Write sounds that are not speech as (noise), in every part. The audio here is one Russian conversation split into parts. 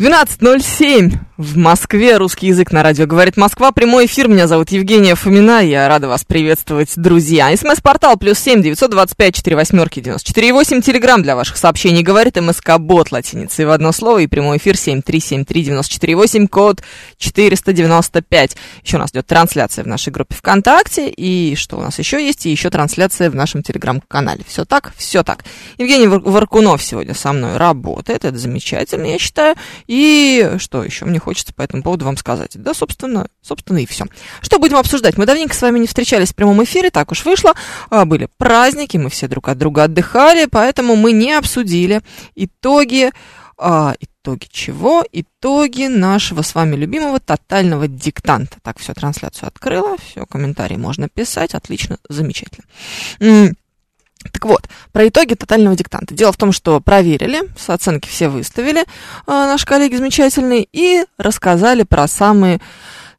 12.07 в Москве. Русский язык на радио говорит Москва. Прямой эфир. Меня зовут Евгения Фомина. Я рада вас приветствовать, друзья. СМС-портал плюс семь девятьсот двадцать пять четыре восьмерки девяносто четыре восемь. Телеграмм для ваших сообщений говорит МСК Бот латиницей в одно слово. И прямой эфир семь три семь три девяносто четыре восемь. Код четыреста девяносто пять. Еще у нас идет трансляция в нашей группе ВКонтакте. И что у нас еще есть? И еще трансляция в нашем телеграм-канале. Все так? Все так. Евгений Варкунов сегодня со мной работает. Это замечательно, я считаю. И что еще мне хочется по этому поводу вам сказать? Да, собственно, собственно и все. Что будем обсуждать? Мы давненько с вами не встречались в прямом эфире, так уж вышло. А, были праздники, мы все друг от друга отдыхали, поэтому мы не обсудили итоги а, итоги чего? Итоги нашего с вами любимого тотального диктанта. Так, все, трансляцию открыла, все, комментарии можно писать, отлично, замечательно. Так вот, про итоги тотального диктанта. Дело в том, что проверили, оценки все выставили, э, наши коллеги замечательные, и рассказали про самые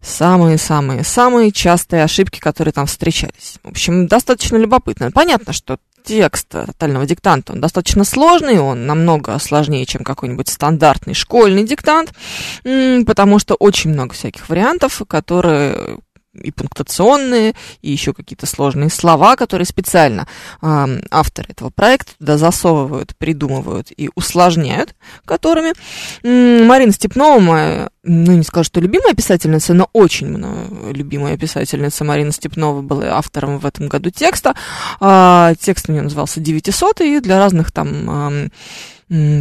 самые-самые-самые частые ошибки, которые там встречались. В общем, достаточно любопытно. Понятно, что текст тотального диктанта, он достаточно сложный, он намного сложнее, чем какой-нибудь стандартный школьный диктант, потому что очень много всяких вариантов, которые и пунктуационные, и еще какие-то сложные слова, которые специально э, авторы этого проекта туда засовывают, придумывают и усложняют, которыми Марина Степнова, моя, ну не скажу, что любимая писательница, но очень мною любимая писательница Марина Степнова была автором в этом году текста. Э, текст у нее назывался «900», и для разных там... Э,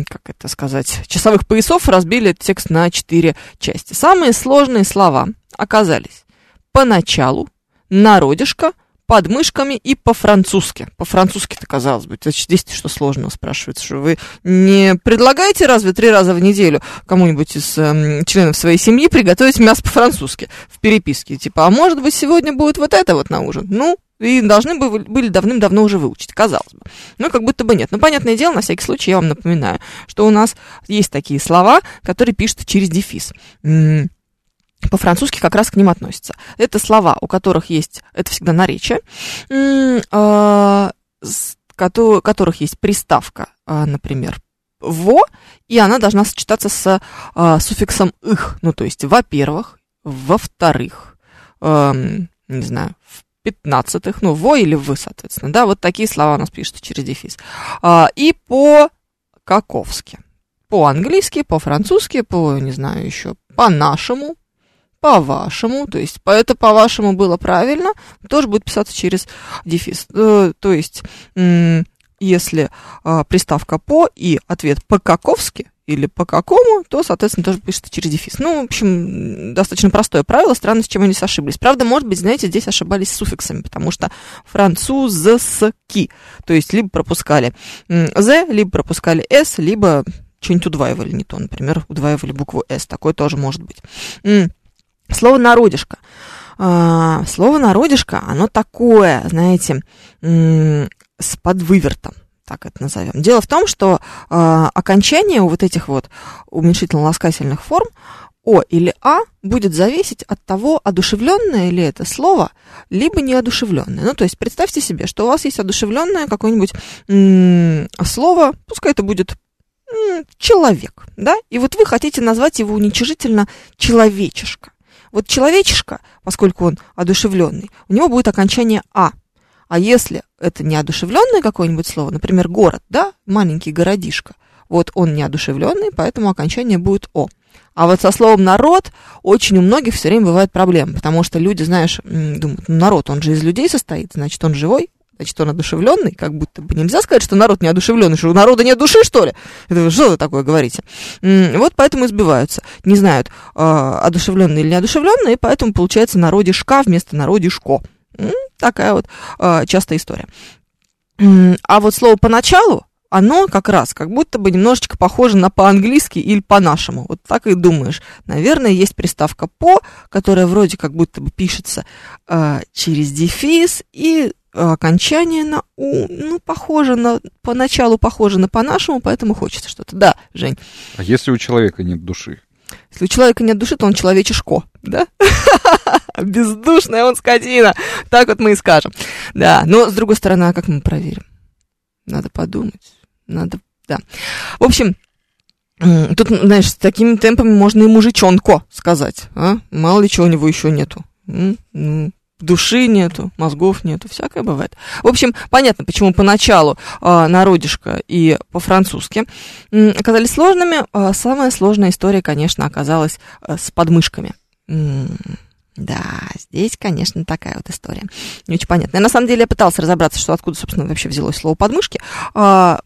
как это сказать, часовых поясов разбили этот текст на четыре части. Самые сложные слова оказались поначалу, народишко, под мышками и по-французски. По-французски-то, казалось бы, здесь что сложного, спрашивается, что вы не предлагаете разве три раза в неделю кому-нибудь из э, членов своей семьи приготовить мясо по-французски в переписке? Типа, а может быть, сегодня будет вот это вот на ужин? Ну, и должны бы, были давным-давно уже выучить, казалось бы. Ну, как будто бы нет. Но, понятное дело, на всякий случай я вам напоминаю, что у нас есть такие слова, которые пишут через дефис по-французски как раз к ним относятся. Это слова, у которых есть, это всегда наречие, а, у которых есть приставка, а, например, во, и она должна сочетаться с а, суффиксом их, ну, то есть, во-первых, во-вторых, не знаю, в пятнадцатых, ну, во или вы, соответственно, да, вот такие слова у нас пишут через дефис. И по-каковски, по-английски, по-французски, по, не знаю, еще по-нашему, по-вашему, то есть это по-вашему было правильно, тоже будет писаться через дефис. Э, то есть, если а, приставка по и ответ по-каковски или по какому, то, соответственно, тоже пишется через дефис. Ну, в общем, достаточно простое правило, странно, с чем они ошиблись. Правда, может быть, знаете, здесь ошибались с суффиксами, потому что французски, то есть либо пропускали «з», либо пропускали «с», либо что-нибудь удваивали не то, например, удваивали букву «с», такое тоже может быть. Слово «народишко». А, слово «народишко», оно такое, знаете, с подвывертом так это назовем. Дело в том, что э, окончание у вот этих вот уменьшительно-ласкательных форм О или А будет зависеть от того, одушевленное ли это слово, либо неодушевленное. Ну, то есть представьте себе, что у вас есть одушевленное какое-нибудь слово, пускай это будет человек, да, и вот вы хотите назвать его уничижительно человечешка. Вот человечишка, поскольку он одушевленный, у него будет окончание А. А если это не одушевленное какое-нибудь слово, например, город, да, маленький городишко, вот он неодушевленный, поэтому окончание будет О. А вот со словом народ очень у многих все время бывает проблема, потому что люди, знаешь, думают, ну народ, он же из людей состоит, значит, он живой, значит, он одушевленный, как будто бы нельзя сказать, что народ не одушевленный, что у народа нет души, что ли? Это что вы такое говорите? Вот поэтому избиваются, не знают, а, одушевленный или неодушевленный, и поэтому получается народишка вместо народишко. Такая вот а, частая история. А вот слово поначалу, оно как раз как будто бы немножечко похоже на по-английски или по-нашему. Вот так и думаешь. Наверное, есть приставка по, которая вроде как будто бы пишется э, через дефис и окончание на у, ну, похоже на, поначалу похоже на по-нашему, поэтому хочется что-то. Да, Жень. А если у человека нет души? Если у человека нет души, то он человечешко, да? (laughs) Бездушная он скотина. Так вот мы и скажем. Да, но с другой стороны, а как мы проверим? Надо подумать. Надо, да. В общем, тут, знаешь, с такими темпами можно и мужичонко сказать, а? Мало ли чего у него еще нету. Ну, души нету, мозгов нету, всякое бывает. В общем, понятно, почему поначалу э, народишко и по-французски оказались сложными. Э, самая сложная история, конечно, оказалась э, с подмышками. Да, здесь, конечно, такая вот история. Не очень понятная. На самом деле я пытался разобраться, что откуда, собственно, вообще взялось слово подмышки. А,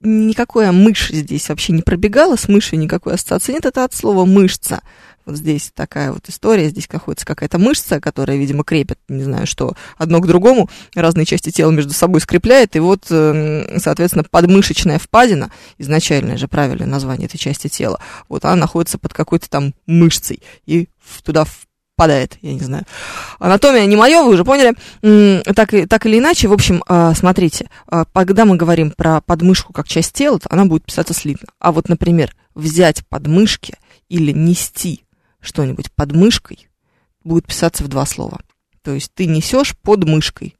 никакая мышь здесь вообще не пробегала, с мышью никакой ассоциации нет, это от слова мышца. Вот здесь такая вот история, здесь находится какая-то мышца, которая, видимо, крепит, не знаю что, одно к другому, разные части тела между собой скрепляет, и вот, эм, соответственно, подмышечная впадина, изначальное же правильное название этой части тела, вот она находится под какой-то там мышцей, и туда впадает, я не знаю. Анатомия не моя, вы уже поняли. Так, так или иначе, в общем, а, смотрите, а, когда мы говорим про подмышку как часть тела, то она будет писаться слитно. А вот, например, взять подмышки или нести что-нибудь под мышкой, будет писаться в два слова. То есть ты несешь под мышкой.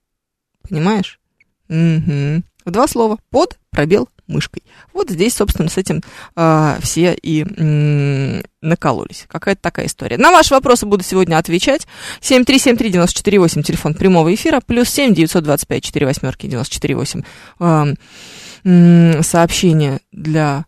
Понимаешь? Угу. В два слова. Под, пробел, мышкой. Вот здесь, собственно, с этим э, все и м- накололись. Какая-то такая история. На ваши вопросы буду сегодня отвечать. 7373948, телефон прямого эфира, плюс 7 925 4 восьмерки 94 э, сообщение для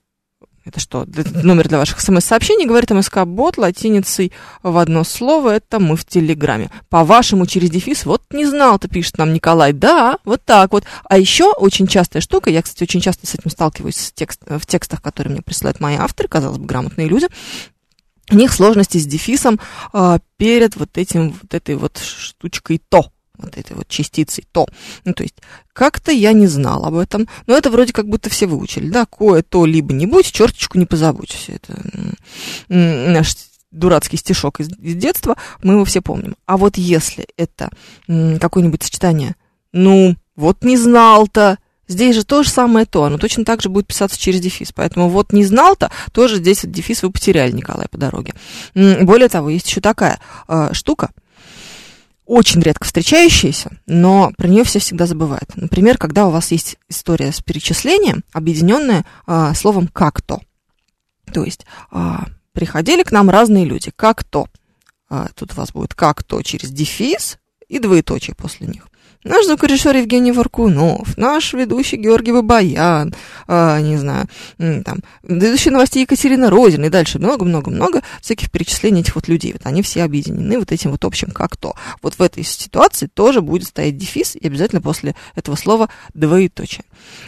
это что, номер для ваших смс-сообщений, говорит МСК-бот латиницей в одно слово, это мы в Телеграме. По-вашему, через дефис, вот не знал-то, пишет нам Николай. Да, вот так вот. А еще очень частая штука, я, кстати, очень часто с этим сталкиваюсь в, текст, в текстах, которые мне присылают мои авторы, казалось бы, грамотные люди, у них сложности с дефисом э, перед вот этим, вот этой вот штучкой «то» вот этой вот частицей то. Ну, то есть, как-то я не знал об этом, но это вроде как будто все выучили, да, кое-то либо не будь, черточку не позабудь. Это наш дурацкий стишок из, из детства, мы его все помним. А вот если это какое-нибудь сочетание, ну, вот не знал-то, Здесь же то же самое то, оно точно так же будет писаться через дефис. Поэтому вот не знал-то, тоже здесь вот дефис вы потеряли, Николай, по дороге. Более того, есть еще такая э, штука, очень редко встречающаяся, но про нее все всегда забывают. Например, когда у вас есть история с перечислением, объединенная а, словом как-то. То есть а, приходили к нам разные люди, как-то. А, тут у вас будет как-то через дефис и двоеточие после них наш звукорежиссер Евгений Варкунов, наш ведущий Георгий Бабаян, а, не знаю, там, ведущий новостей Екатерина Розина и дальше много-много-много всяких перечислений этих вот людей. Вот они все объединены вот этим вот общим как-то. Вот в этой ситуации тоже будет стоять дефис и обязательно после этого слова двоеточие.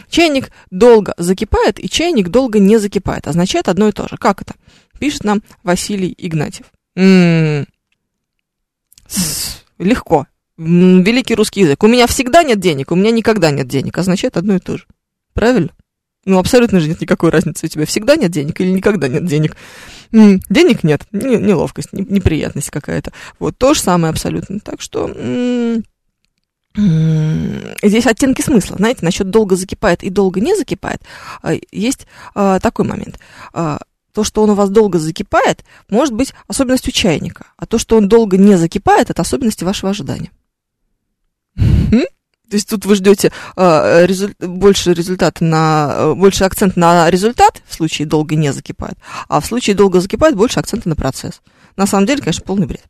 Чайник долго закипает и чайник долго не закипает. Означает одно и то же. Как это? Пишет нам Василий Игнатьев. М-м-м. Легко. Великий русский язык. У меня всегда нет денег, у меня никогда нет денег. Означает одно и то же. Правильно? Ну, абсолютно же нет никакой разницы. У тебя всегда нет денег или никогда нет денег. Денег нет. Неловкость, неприятность какая-то. Вот то же самое абсолютно. Так что здесь оттенки смысла. Знаете, насчет долго закипает и долго не закипает, а, есть а, такой момент. А, то, что он у вас долго закипает, может быть особенностью чайника, а то, что он долго не закипает, это особенности вашего ожидания. То есть тут вы ждете э, резу... больше результата на больше акцент на результат в случае долго не закипает, а в случае долго закипает больше акцента на процесс. На самом деле, конечно, полный бред.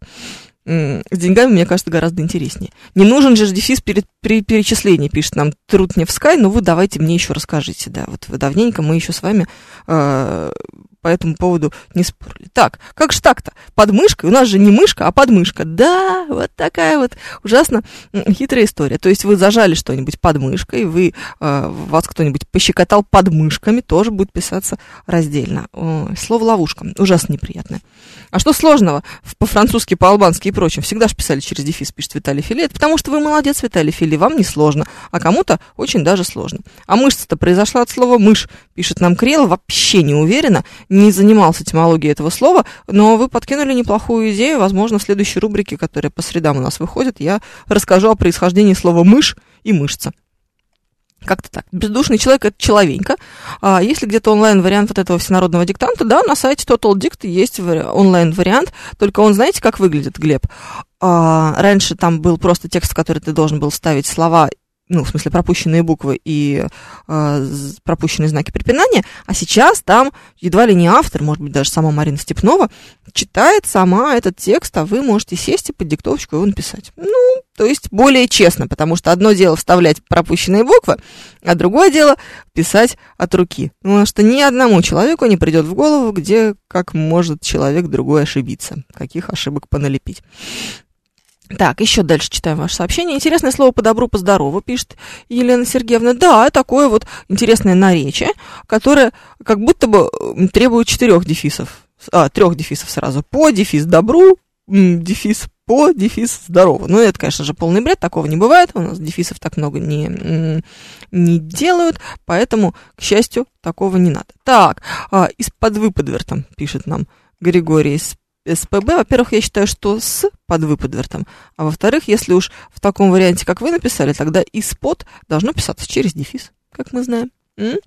С деньгами, мне кажется, гораздо интереснее. Не нужен же дефис перед, при перечислении, пишет нам Трудневскай, но вы давайте мне еще расскажите, да, вот давненько мы еще с вами э, по этому поводу не спорили. Так, как же так-то? Под мышкой? У нас же не мышка, а подмышка. Да, вот такая вот ужасно хитрая история. То есть вы зажали что-нибудь под мышкой, вы, э, вас кто-нибудь пощекотал под мышками, тоже будет писаться раздельно. О, слово ловушка. Ужасно неприятное. А что сложного по-французски, по-албански и прочим? Всегда же писали через дефис, пишет Виталий Фили. Это потому что вы молодец, Виталий Фили, вам не сложно, а кому-то очень даже сложно. А мышца-то произошла от слова мышь, пишет нам Крел, вообще не уверена, не занимался этимологией этого слова, но вы подкинули неплохую идею. Возможно, в следующей рубрике, которая по средам у нас выходит, я расскажу о происхождении слова мышь и мышца. Как-то так. Бездушный человек это человенька. А если где-то онлайн-вариант вот этого всенародного диктанта, да, на сайте Total Dict есть онлайн-вариант, только он, знаете, как выглядит, Глеб? А, раньше там был просто текст, в который ты должен был ставить слова ну, в смысле, пропущенные буквы и э, пропущенные знаки препинания, а сейчас там едва ли не автор, может быть, даже сама Марина Степнова, читает сама этот текст, а вы можете сесть и под диктовочку его написать. Ну, то есть более честно, потому что одно дело вставлять пропущенные буквы, а другое дело писать от руки. Потому что ни одному человеку не придет в голову, где как может человек другой ошибиться, каких ошибок поналепить. Так, еще дальше читаем ваше сообщение. Интересное слово по добру, по здорову, пишет Елена Сергеевна. Да, такое вот интересное наречие, которое как будто бы требует четырех дефисов. А, трех дефисов сразу. По, дефис добру, дефис по, дефис здорово. Ну, это, конечно же, полный бред, такого не бывает. У нас дефисов так много не, не делают, поэтому, к счастью, такого не надо. Так, а, из-под выпадвертом, пишет нам Григорий СПБ, во-первых, я считаю, что с под выпадвертом, а во-вторых, если уж в таком варианте, как вы написали, тогда из-под должно писаться через дефис, как мы знаем. М?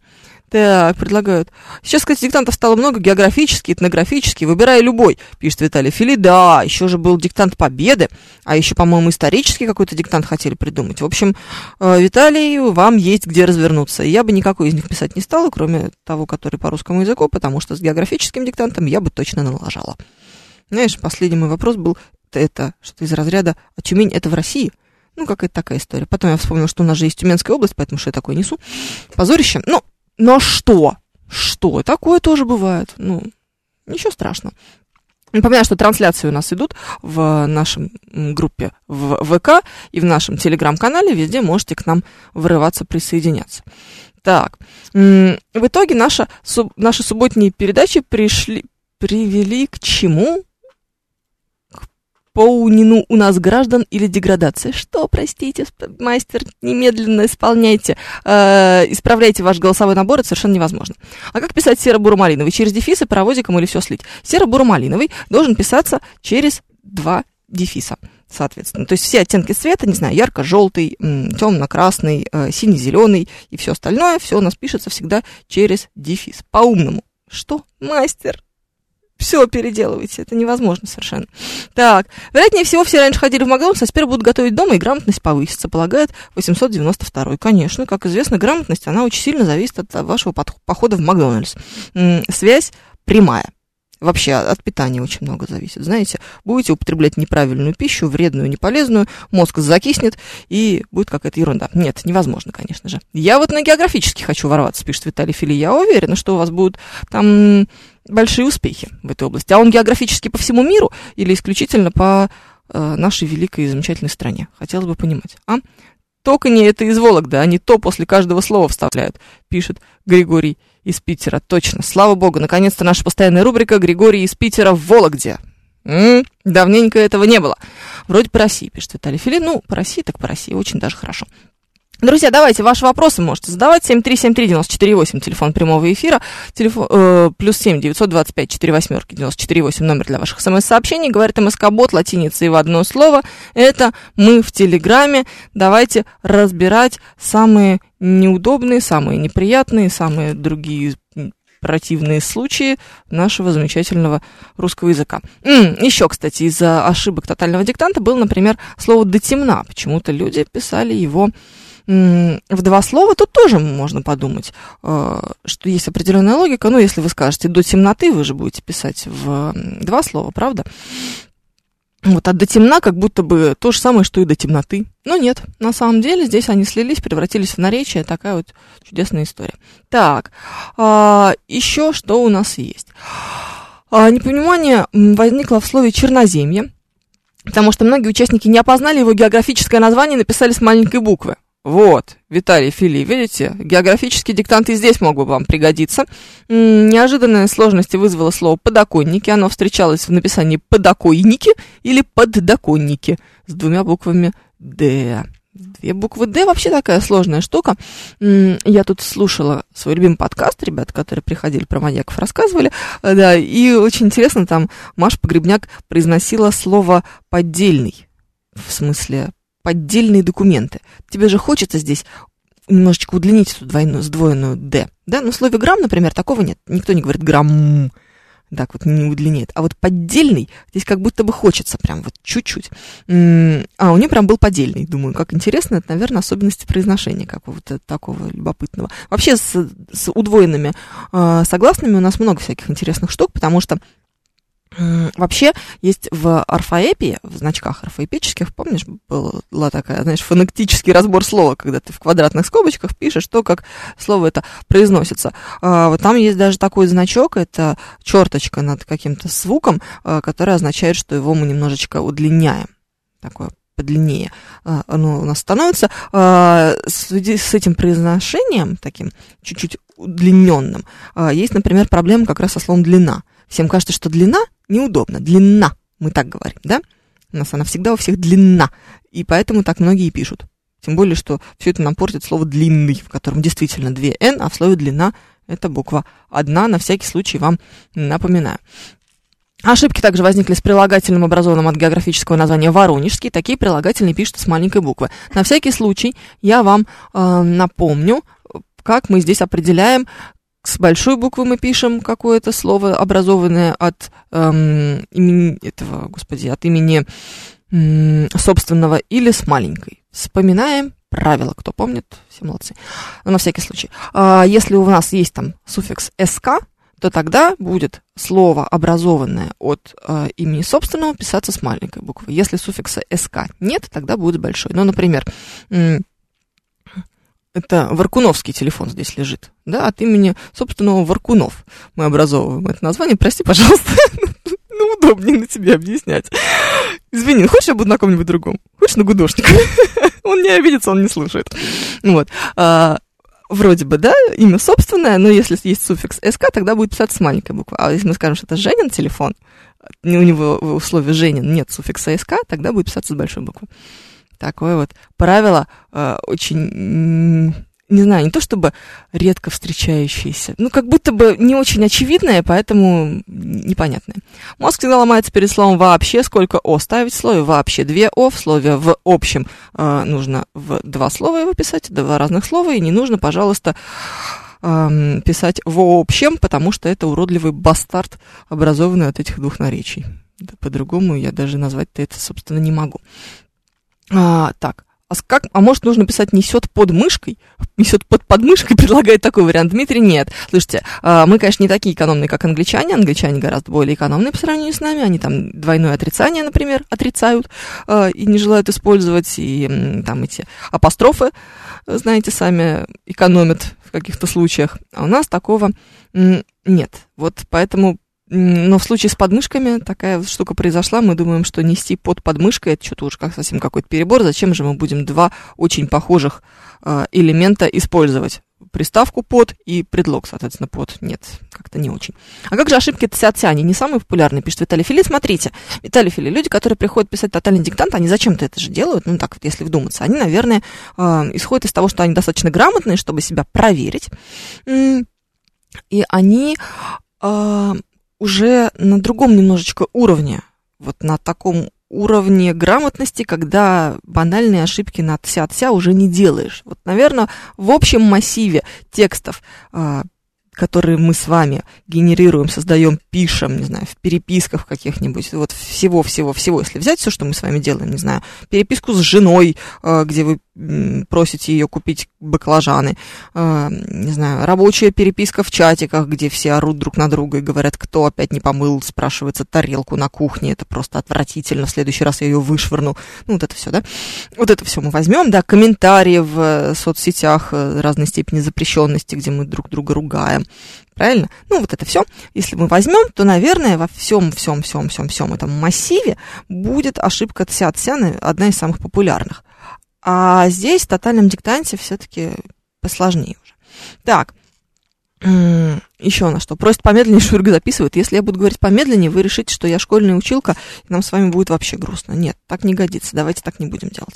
Так, предлагают. Сейчас, кстати, диктантов стало много, географический, этнографический, выбирай любой, пишет Виталий Фили. Да, еще же был диктант Победы, а еще, по-моему, исторический какой-то диктант хотели придумать. В общем, э, Виталий, вам есть где развернуться. Я бы никакой из них писать не стала, кроме того, который по русскому языку, потому что с географическим диктантом я бы точно налажала. Знаешь, последний мой вопрос был это, что из разряда «А Тюмень это в России?» Ну, какая-то такая история. Потом я вспомнила, что у нас же есть Тюменская область, поэтому что я такое несу. Позорище. Ну, но что? Что? Такое тоже бывает. Ну, ничего страшного. Напоминаю, что трансляции у нас идут в нашем группе в ВК и в нашем телеграм-канале. Везде можете к нам вырываться, присоединяться. Так, в итоге наша, наши субботние передачи пришли, привели к чему? Поунину у нас граждан или деградация. Что, простите, мастер, немедленно исполняйте, э, исправляйте ваш голосовой набор, это совершенно невозможно. А как писать серо-буро-малиновый? Через дефисы, паровозиком или все слить? Серо-буро-малиновый должен писаться через два дефиса соответственно. То есть все оттенки цвета, не знаю, ярко-желтый, темно-красный, э, синий-зеленый и все остальное, все у нас пишется всегда через дефис. По-умному. Что? Мастер, все переделывайте, это невозможно совершенно. Так, вероятнее всего, все раньше ходили в Макдональдс, а теперь будут готовить дома, и грамотность повысится, полагает 892. Конечно, как известно, грамотность, она очень сильно зависит от вашего похода в Макдональдс. Связь прямая. Вообще от питания очень много зависит. Знаете, будете употреблять неправильную пищу, вредную, неполезную, мозг закиснет, и будет какая-то ерунда. Нет, невозможно, конечно же. Я вот на географически хочу ворваться, пишет Виталий Фили. Я уверена, что у вас будут там большие успехи в этой области. А он географически по всему миру или исключительно по э, нашей великой и замечательной стране? Хотелось бы понимать. А? Только не это из Вологды, они то после каждого слова вставляют, пишет Григорий из Питера. Точно, слава богу, наконец-то наша постоянная рубрика «Григорий из Питера в Вологде». М-м, давненько этого не было. Вроде по России, пишет Виталий Филин. Ну, по России так по России, очень даже хорошо. Друзья, давайте ваши вопросы можете задавать. 7373948, телефон прямого эфира. Телефон, э, плюс 7 925 4 восьмерки 948, номер для ваших смс-сообщений. Говорит МСК-бот латиницей в одно слово. Это мы в Телеграме. Давайте разбирать самые неудобные, самые неприятные, самые другие противные случаи нашего замечательного русского языка. М-м, еще, кстати, из-за ошибок тотального диктанта был, например, слово «до темна». Почему-то люди писали его в два слова, тут тоже можно подумать, э, что есть определенная логика. Ну, если вы скажете до темноты, вы же будете писать в два слова, правда? Вот, а до темна как будто бы то же самое, что и до темноты. Но нет, на самом деле здесь они слились, превратились в наречие. Такая вот чудесная история. Так, а, еще что у нас есть? А, непонимание возникло в слове «черноземье», потому что многие участники не опознали его географическое название и написали с маленькой буквы. Вот, Виталий Фили, видите, географический диктант и здесь мог бы вам пригодиться. Неожиданные сложности вызвало слово «подоконники». Оно встречалось в написании «подоконники» или «поддоконники» с двумя буквами «Д». Две буквы «Д» вообще такая сложная штука. Я тут слушала свой любимый подкаст, ребят, которые приходили про маньяков, рассказывали, да, и очень интересно, там Маша Погребняк произносила слово «поддельный», в смысле поддельные документы. Тебе же хочется здесь немножечко удлинить эту двойную, сдвоенную «д». Да? Но в слове «грамм», например, такого нет. Никто не говорит «грамм», так вот не удлиняет. А вот поддельный здесь как будто бы хочется прям вот чуть-чуть. А у нее прям был поддельный. Думаю, как интересно, это, наверное, особенности произношения какого-то такого любопытного. Вообще с, с удвоенными э, согласными у нас много всяких интересных штук, потому что Вообще есть в орфоэпии, в значках орфоэпических, помнишь, была такая, знаешь, фонетический разбор слова, когда ты в квадратных скобочках пишешь то, как слово это произносится. А, вот там есть даже такой значок, это черточка над каким-то звуком, а, который означает, что его мы немножечко удлиняем. Такое подлиннее а, оно у нас становится. С этим произношением, таким чуть-чуть удлиненным, есть, например, проблема как раз со словом длина. Всем кажется, что длина неудобно. Длина, мы так говорим, да? У нас она всегда у всех длинна. И поэтому так многие пишут. Тем более, что все это нам портит слово длинный, в котором действительно две Н, а в слове длина это буква одна. На всякий случай вам напоминаю. Ошибки также возникли с прилагательным, образованным от географического названия Воронежский. Такие прилагательные пишут с маленькой буквы. На всякий случай я вам э, напомню, как мы здесь определяем с большой буквы мы пишем какое-то слово, образованное от эм, имени этого, господи, от имени эм, собственного или с маленькой. Вспоминаем правила, кто помнит, все молодцы. Но на всякий случай. А, если у нас есть там суффикс sk, то тогда будет слово, образованное от э, имени собственного, писаться с маленькой буквы. Если суффикса sk нет, тогда будет большой. Ну, например, это Варкуновский телефон здесь лежит, да, от имени собственного Варкунов мы образовываем это название. Прости, пожалуйста, (laughs) ну, удобнее на тебе объяснять. Извини, хочешь я буду на ком-нибудь другом? Хочешь на гудошнике? (laughs) он не обидится, он не слушает. Вот. А, вроде бы, да, имя собственное, но если есть суффикс СК, тогда будет писаться с маленькой буквы. А если мы скажем, что это Женин телефон, у него в условии Женин нет суффикса СК, тогда будет писаться с большой буквы такое вот правило э, очень, не знаю, не то чтобы редко встречающееся, ну, как будто бы не очень очевидное, поэтому непонятное. Мозг всегда ломается перед словом «вообще», сколько «о» ставить в слове «вообще». Две «о» в слове «в общем» э, нужно в два слова его писать, два разных слова, и не нужно, пожалуйста, э, писать «в общем», потому что это уродливый бастард, образованный от этих двух наречий. Да, по-другому я даже назвать-то это, собственно, не могу. А, так, а, как, а может нужно писать несет под мышкой? Несет под подмышкой, (laughs) предлагает такой вариант. Дмитрий, нет. Слушайте, а, мы, конечно, не такие экономные, как англичане. Англичане гораздо более экономные по сравнению с нами. Они там двойное отрицание, например, отрицают а, и не желают использовать. И там эти апострофы, знаете, сами экономят в каких-то случаях. А у нас такого нет. Вот поэтому но в случае с подмышками такая штука произошла. Мы думаем, что нести под подмышкой это что-то уж как совсем какой-то перебор. Зачем же мы будем два очень похожих э, элемента использовать? Приставку под и предлог, соответственно, под. Нет, как-то не очень. А как же ошибки ТСЯ? Они не самые популярные, пишет Виталий Фили. Смотрите, Виталий Фили, люди, которые приходят писать тотальный диктант, они зачем-то это же делают, ну так вот, если вдуматься. Они, наверное, э, исходят из того, что они достаточно грамотные, чтобы себя проверить. И они э, уже на другом немножечко уровне, вот на таком уровне грамотности, когда банальные ошибки на тся-тся уже не делаешь. Вот, наверное, в общем массиве текстов, а, которые мы с вами генерируем, создаем, пишем, не знаю, в переписках каких-нибудь, вот всего-всего-всего, если взять все, что мы с вами делаем, не знаю, переписку с женой, а, где вы просите ее купить баклажаны, э, не знаю, рабочая переписка в чатиках, где все орут друг на друга и говорят, кто опять не помыл, спрашивается, тарелку на кухне, это просто отвратительно, в следующий раз я ее вышвырну. Ну, вот это все, да? Вот это все мы возьмем, да, комментарии в э, соцсетях э, разной степени запрещенности, где мы друг друга ругаем. Правильно? Ну, вот это все. Если мы возьмем, то, наверное, во всем, всем, всем, всем, всем этом массиве будет ошибка тся тся одна из самых популярных. А здесь в тотальном диктанте все-таки посложнее уже. Так, еще на что. Просит помедленнее, (laughs) Шурга записывает. Если я буду говорить помедленнее, вы решите, что я школьная училка, и нам с вами будет вообще грустно. Нет, так не годится. Давайте так не будем делать.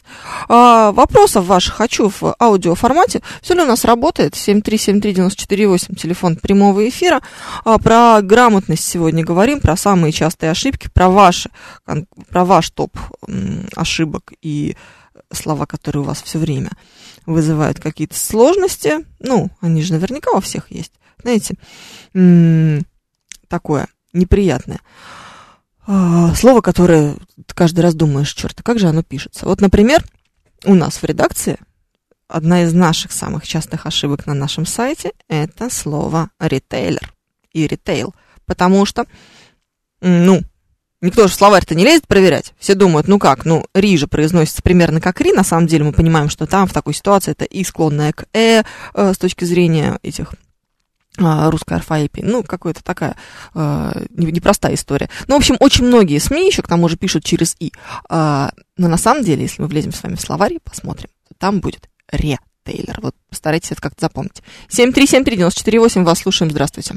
А, вопросов ваших хочу в аудиоформате. Все ли у нас работает? 7373948, телефон прямого эфира. А, про грамотность сегодня говорим, про самые частые ошибки, про, ваши, про ваш топ ошибок и слова, которые у вас все время вызывают какие-то сложности. Ну, они же наверняка у всех есть. Знаете, такое неприятное. А, Слово, которое каждый раз думаешь, черт, а как же оно пишется? Вот, например, у нас в редакции одна из наших самых частых ошибок на нашем сайте это слово ритейлер и ритейл. Потому что, ну, Никто же в словарь-то не лезет проверять. Все думают, ну как, ну, ри же произносится примерно как ри. На самом деле мы понимаем, что там в такой ситуации это и склонное к э, э, с точки зрения этих а, русской орфоэпии. Ну, какая-то такая не- непростая история. Ну, в общем, очень многие СМИ еще к тому же пишут через «и». А, но на самом деле, если мы влезем с вами в словарь и посмотрим, то там будет ретейлер. Вот постарайтесь это как-то запомнить. 7373948, вас слушаем. Здравствуйте.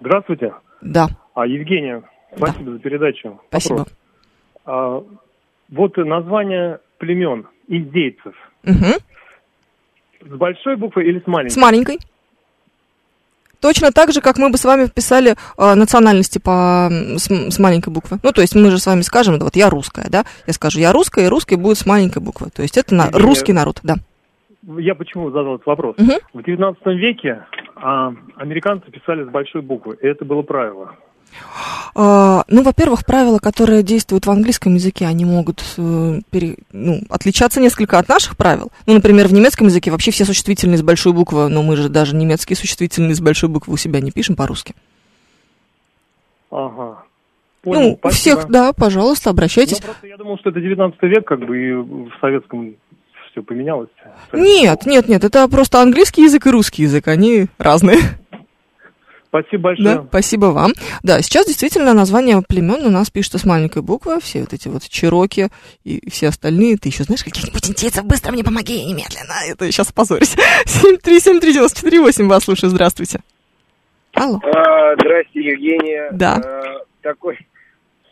Здравствуйте. Да, А, Евгения, спасибо за передачу. спасибо. Вопрос. А, вот название племен индейцев. Мгм. С большой буквы или с маленькой? С маленькой. Точно так же, как мы бы с вами писали э, национальности по, с, с маленькой буквы. Ну, то есть мы же с вами скажем, да, вот я русская, да? Я скажу, я русская, и русский будет с маленькой буквы. То есть это на, Евгения, русский народ, да. Я почему задал этот вопрос? Мгм. В 19 веке а, американцы писали с большой буквы, и это было правило. А, ну, во-первых, правила, которые действуют в английском языке, они могут э, пере- ну, отличаться несколько от наших правил. Ну, например, в немецком языке вообще все существительные с большой буквы, но мы же даже немецкие существительные с большой буквы у себя не пишем по-русски. Ага. Понял, ну, у спасибо. всех, да, пожалуйста, Ну, обращайтесь. просто я думал, что это 19 век, как бы, и в советском все поменялось. Нет, нет, нет, это просто английский язык и русский язык, они разные. Спасибо большое. Да, спасибо вам. Да, сейчас действительно название племен у нас пишется с маленькой буквы, все вот эти вот чероки и все остальные. Ты еще знаешь каких-нибудь индейцев, быстро мне помоги немедленно. Это я сейчас позорюсь. 7373948, вас слушаю, здравствуйте. Алло. А, здрасте, Евгения. Да. А, такой,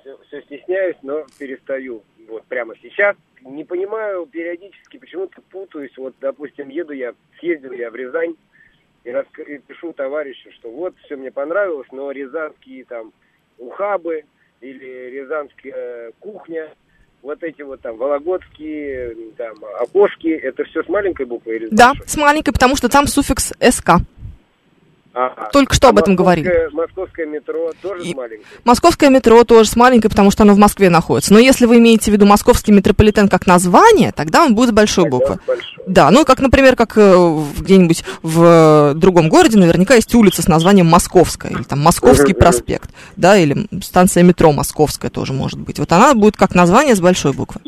все, стесняюсь, но перестаю. Вот прямо сейчас. Не понимаю периодически, почему-то путаюсь. Вот, допустим, еду я, съездил я в Рязань и, раска- и пишу товарищу, что вот все мне понравилось, но рязанские там ухабы или рязанская кухня, вот эти вот там вологодские там окошки, это все с маленькой буквы или Да, большой? с маленькой, потому что там суффикс СК. Ага. Только что А об этом говорили. Московское метро тоже И- с маленькой? Московское метро тоже с маленькой, потому что оно в Москве находится. Но если вы имеете в виду московский метрополитен как название, тогда он будет с большой Тогда буквы. большой. Да, ну как, например, как э, где-нибудь в э, другом городе наверняка есть улица с названием Московская, или там Московский мгм. проспект, да, или станция метро Московская тоже может быть. Вот она будет как название с большой буквы.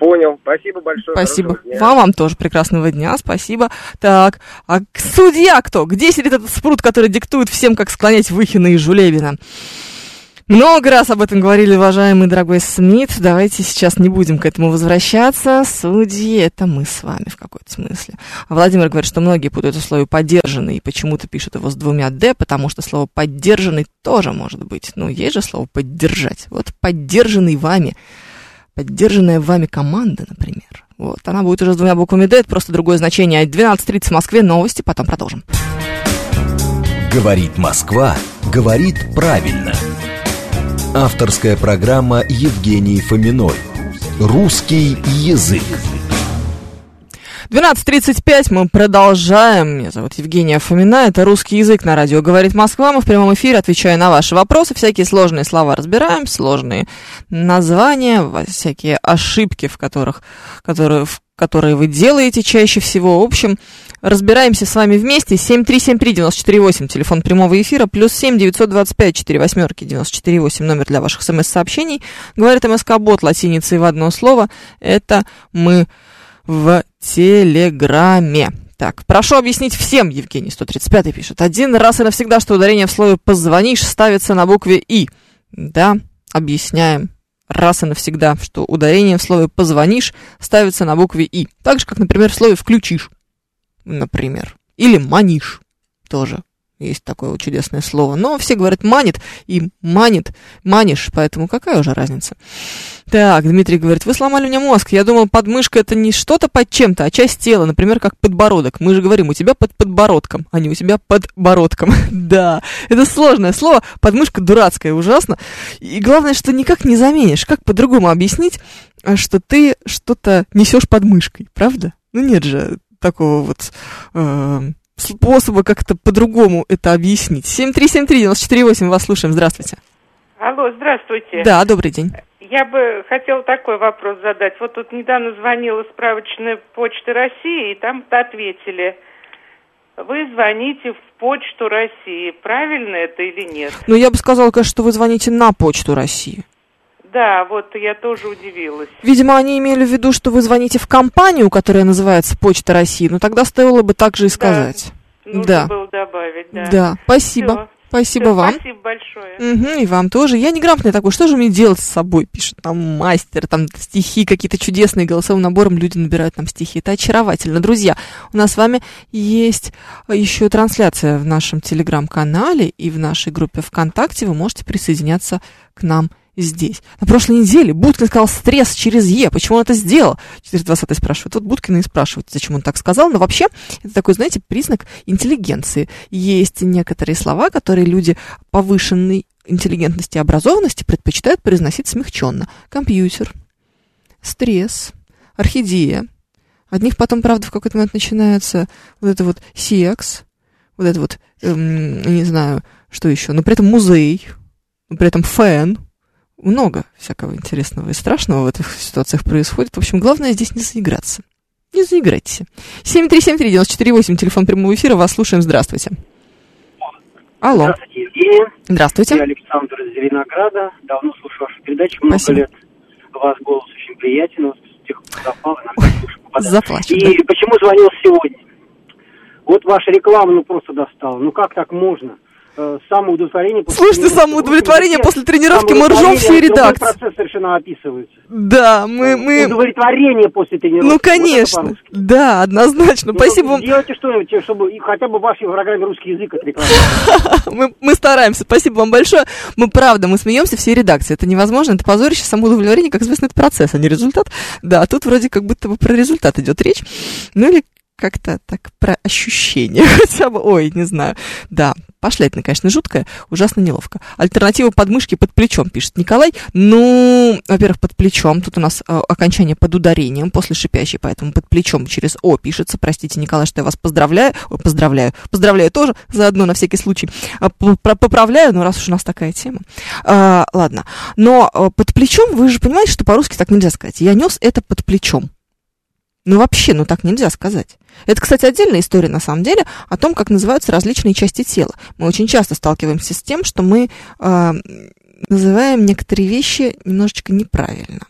Понял. Спасибо большое. Спасибо. Вам, вам тоже прекрасного дня, спасибо. Так, а судья кто? Где сидит этот спрут, который диктует всем, как склонять Выхина и Жулебина? Много раз об этом говорили, уважаемый дорогой Смит. Давайте сейчас не будем к этому возвращаться. Судьи — это мы с вами в какой-то смысле. А Владимир говорит, что многие путают условие «поддержанный» и почему-то пишут его с двумя «д», потому что слово «поддержанный» тоже может быть. Ну, есть же слово «поддержать». Вот «поддержанный вами» поддержанная вами команда, например. Вот, она будет уже с двумя буквами «Д», это просто другое значение. 12.30 в Москве, новости, потом продолжим. Говорит Москва, говорит правильно. Авторская программа Евгений Фоминой. Русский язык. 12.35 мы продолжаем. Меня зовут Евгения Фомина. Это русский язык на радио «Говорит Москва». Мы в прямом эфире отвечаю на ваши вопросы. Всякие сложные слова разбираем, сложные названия, всякие ошибки, в которых, которые, в которые вы делаете чаще всего. В общем, разбираемся с вами вместе. 7373948, телефон прямого эфира, плюс 7 925 4 восьмерки 948, номер для ваших смс-сообщений. Говорит МСК-бот латиницей в одно слово. Это мы в Телеграме. Так, прошу объяснить всем, Евгений 135 пишет. Один раз и навсегда, что ударение в слове «позвонишь» ставится на букве «и». Да, объясняем раз и навсегда, что ударение в слове «позвонишь» ставится на букве «и». Так же, как, например, в слове «включишь», например. Или «манишь» тоже. Есть такое вот чудесное слово. Но все говорят «манит» и «манит», «манишь», поэтому какая уже разница? Так, Дмитрий говорит, вы сломали мне мозг. Я думал, подмышка это не что-то под чем-то, а часть тела, например, как подбородок. Мы же говорим, у тебя под подбородком, а не у тебя под бородком. (laughs) да, это сложное слово, подмышка дурацкая, ужасно. И главное, что никак не заменишь. Как по-другому объяснить, что ты что-то несешь под мышкой, правда? Ну нет же такого вот... Э, способа как-то по-другому это объяснить. 7373948, вас слушаем, здравствуйте. Алло, здравствуйте. Да, добрый день. Я бы хотела такой вопрос задать. Вот тут недавно звонила справочная почта России, и там ответили, вы звоните в почту России. Правильно это или нет? Ну, я бы сказала, конечно, что вы звоните на почту России. Да, вот я тоже удивилась. Видимо, они имели в виду, что вы звоните в компанию, которая называется Почта России, но тогда стоило бы так же и сказать. Да, нужно да. было добавить, да. Да, спасибо. Всё. Спасибо Всё, вам. Спасибо большое. Угу, и вам тоже. Я неграмотный такой, что же мне делать с собой? Пишет там мастер, там стихи какие-то чудесные, голосовым набором люди набирают там стихи. Это очаровательно. Друзья, у нас с вами есть еще трансляция в нашем телеграм-канале и в нашей группе ВКонтакте. Вы можете присоединяться к нам здесь. На прошлой неделе Будкин сказал стресс через Е. Почему он это сделал? 420 спрашивает. Вот Будкина и спрашивает, зачем он так сказал. Но вообще, это такой, знаете, признак интеллигенции. Есть некоторые слова, которые люди повышенной интеллигентности и образованности предпочитают произносить смягченно. Компьютер, стресс, орхидея. От них потом, правда, в какой-то момент начинается вот это вот секс, вот это вот, эм, не знаю, что еще, но при этом музей, при этом фэн, много всякого интересного и страшного в этих ситуациях происходит. В общем, главное здесь не заиграться. Не заиграйтесь. 7373948, телефон прямого эфира, вас слушаем, здравствуйте. Алло. Здравствуйте, Евгения. Здравствуйте. Я Александр из Зеленограда. Давно слушаю вашу передачу, много Спасибо. лет. У вас голос очень приятен, вот с тех пор запал, иногда слушаю. Заплачу, И да. почему звонил сегодня? Вот ваша реклама, ну, просто достала. Ну, как так можно? Э, Самоудовлетворение после Слушайте, самоудовлетворение Вот, после тренировки, мы ржем самоудовлетворение, все другой редакции. процесс совершенно описывается. Да, мы, мы... Удовлетворение после тренировки. Ну, Вот конечно. по-русски. Да, однозначно. Ну, Спасибо вам. Сделайте что-нибудь, чтобы хотя бы в вашей программе русский язык отрекламировать. (laughs) Мы, мы стараемся. Спасибо вам большое. Мы правда, мы смеемся все редакции. Это невозможно, это позорище, самоудовлетворение, как известно, это процесс, а не результат. Да, а тут вроде как будто бы про результат идет речь. Ну или как-то так про ощущение (laughs) хотя бы. Ой, не знаю. Да, пошлятина, конечно, жуткая, ужасно неловко. Альтернатива подмышки под плечом, пишет Николай. Ну, во-первых, под плечом. Тут у нас э, окончание под ударением после шипящей, поэтому под плечом через О пишется. Простите, Николай, что я вас поздравляю. Ой, поздравляю. Поздравляю тоже, заодно на всякий случай. Про- Поправляю, ну раз уж у нас такая тема. А, ладно. Но э, под плечом, вы же понимаете, что по-русски так нельзя сказать. Я нес это под плечом. Ну, вообще, ну так нельзя сказать. Это, кстати, отдельная история, на самом деле, о том, как называются различные части тела. Мы очень часто сталкиваемся с тем, что мы э, называем некоторые вещи немножечко неправильно.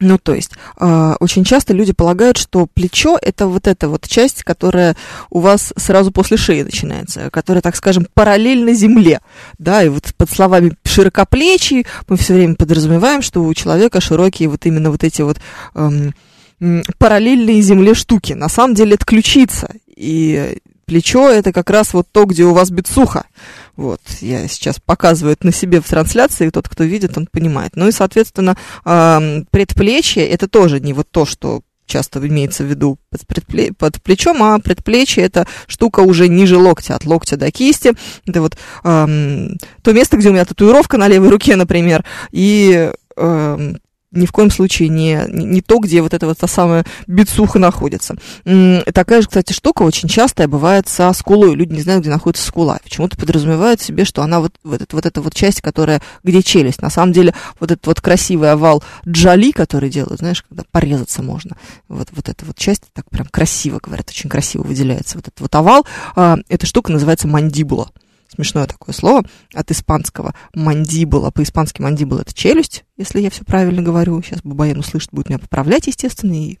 Ну, то есть, э, очень часто люди полагают, что плечо это вот эта вот часть, которая у вас сразу после шеи начинается, которая, так скажем, параллельно земле. Да, и вот под словами широкоплечий мы все время подразумеваем, что у человека широкие вот именно вот эти вот м, параллельные земле штуки. На самом деле это ключица. И плечо это как раз вот то, где у вас бицуха. Вот, я сейчас показываю это на себе в трансляции, тот, кто видит, он понимает. Ну и, соответственно, предплечье это тоже не вот то, что часто имеется в виду под, предпле- плечом, а предплечье это штука уже ниже локтя, от локтя до кисти. Это вот то место, где у меня татуировка на левой руке, например, и ни в коем случае не, не то, где вот эта вот та самая бицуха находится. Такая же, кстати, штука очень частая бывает со скулой. Люди не знают, где находится скула. Почему-то подразумевают себе, что она вот, вот, вот эта вот часть, которая, где челюсть. На самом деле, вот этот вот красивый овал джали, который делают, знаешь, когда порезаться можно. Вот, вот эта вот часть, так прям красиво, говорят, очень красиво выделяется. Вот этот вот овал, а, эта штука называется мандибула смешное такое слово, от испанского мандибула. По-испански мандибула это челюсть, если я все правильно говорю. Сейчас Бабаен услышит, будет меня поправлять, естественно, и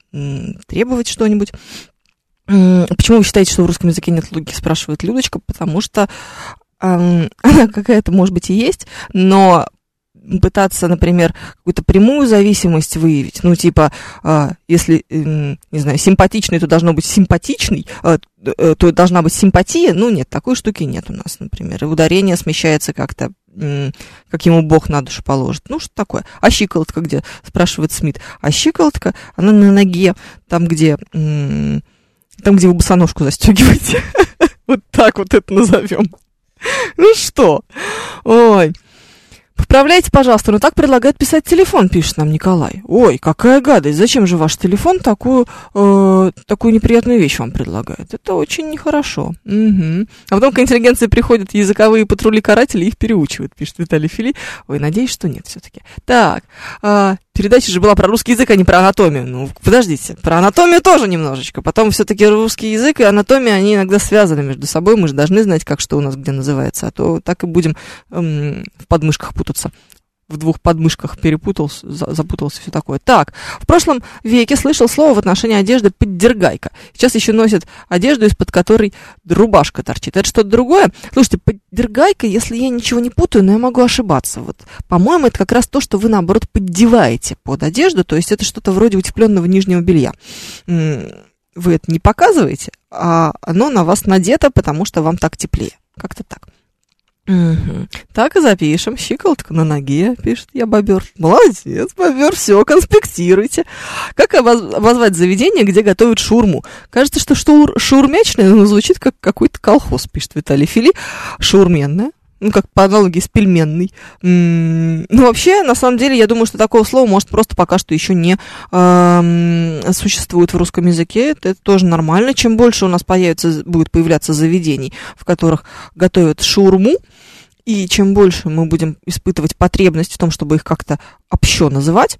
требовать что-нибудь. Почему вы считаете, что в русском языке нет логики, спрашивает Людочка, потому что (laughs) она какая-то, может быть, и есть, но пытаться, например, какую-то прямую зависимость выявить, ну, типа, э, если, не знаю, симпатичный, то должно быть симпатичный, э, э, то должна быть симпатия, ну, нет, такой штуки нет у нас, например, и ударение смещается как-то как ему Бог на душу положит. Ну, что такое? А щиколотка где? Спрашивает Смит. А щиколотка, она на ноге, там, где, там, где вы босоножку застегиваете. (laughs) Вот так вот это назовем. Ну что? Ой. Поправляйте, пожалуйста, но так предлагает писать телефон, пишет нам Николай. Ой, какая гадость, зачем же ваш телефон такую, э, такую неприятную вещь вам предлагает? Это очень нехорошо. Угу. А потом к интеллигенции приходят языковые патрули-каратели и их переучивают, пишет Виталий Фили. Ой, надеюсь, что нет все-таки. Так, э, передача же была про русский язык, а не про анатомию. Ну, подождите, про анатомию тоже немножечко. Потом все-таки русский язык и анатомия, они иногда связаны между собой. Мы же должны знать, как что у нас где называется, а то так и будем эм, в подмышках путаться в двух подмышках перепутался, запутался, все такое. Так, в прошлом веке слышал слово в отношении одежды «поддергайка». Сейчас еще носят одежду, из-под которой рубашка торчит. Это что-то другое? Слушайте, поддергайка, если я ничего не путаю, но я могу ошибаться. Вот, по-моему, это как раз то, что вы, наоборот, поддеваете под одежду, то есть это что-то вроде утепленного нижнего белья. Вы это не показываете, а оно на вас надето, потому что вам так теплее. Как-то так. Угу. Так и запишем. Щиколотка на ноге, пишет я бобер. Молодец, бобер, все, конспектируйте. Как обозвать заведение, где готовят шурму? Кажется, что штур, шурмячное, но звучит как какой-то колхоз, пишет Виталий Фили. Шурменная. Ну, как по аналогии с пельменной. М-м- ну, вообще, на самом деле, я думаю, что такого слова, может, просто пока что еще не э- существует в русском языке. Это, это тоже нормально. Чем больше у нас появится, будет появляться заведений, в которых готовят шурму, и чем больше мы будем испытывать потребность в том, чтобы их как-то общо называть,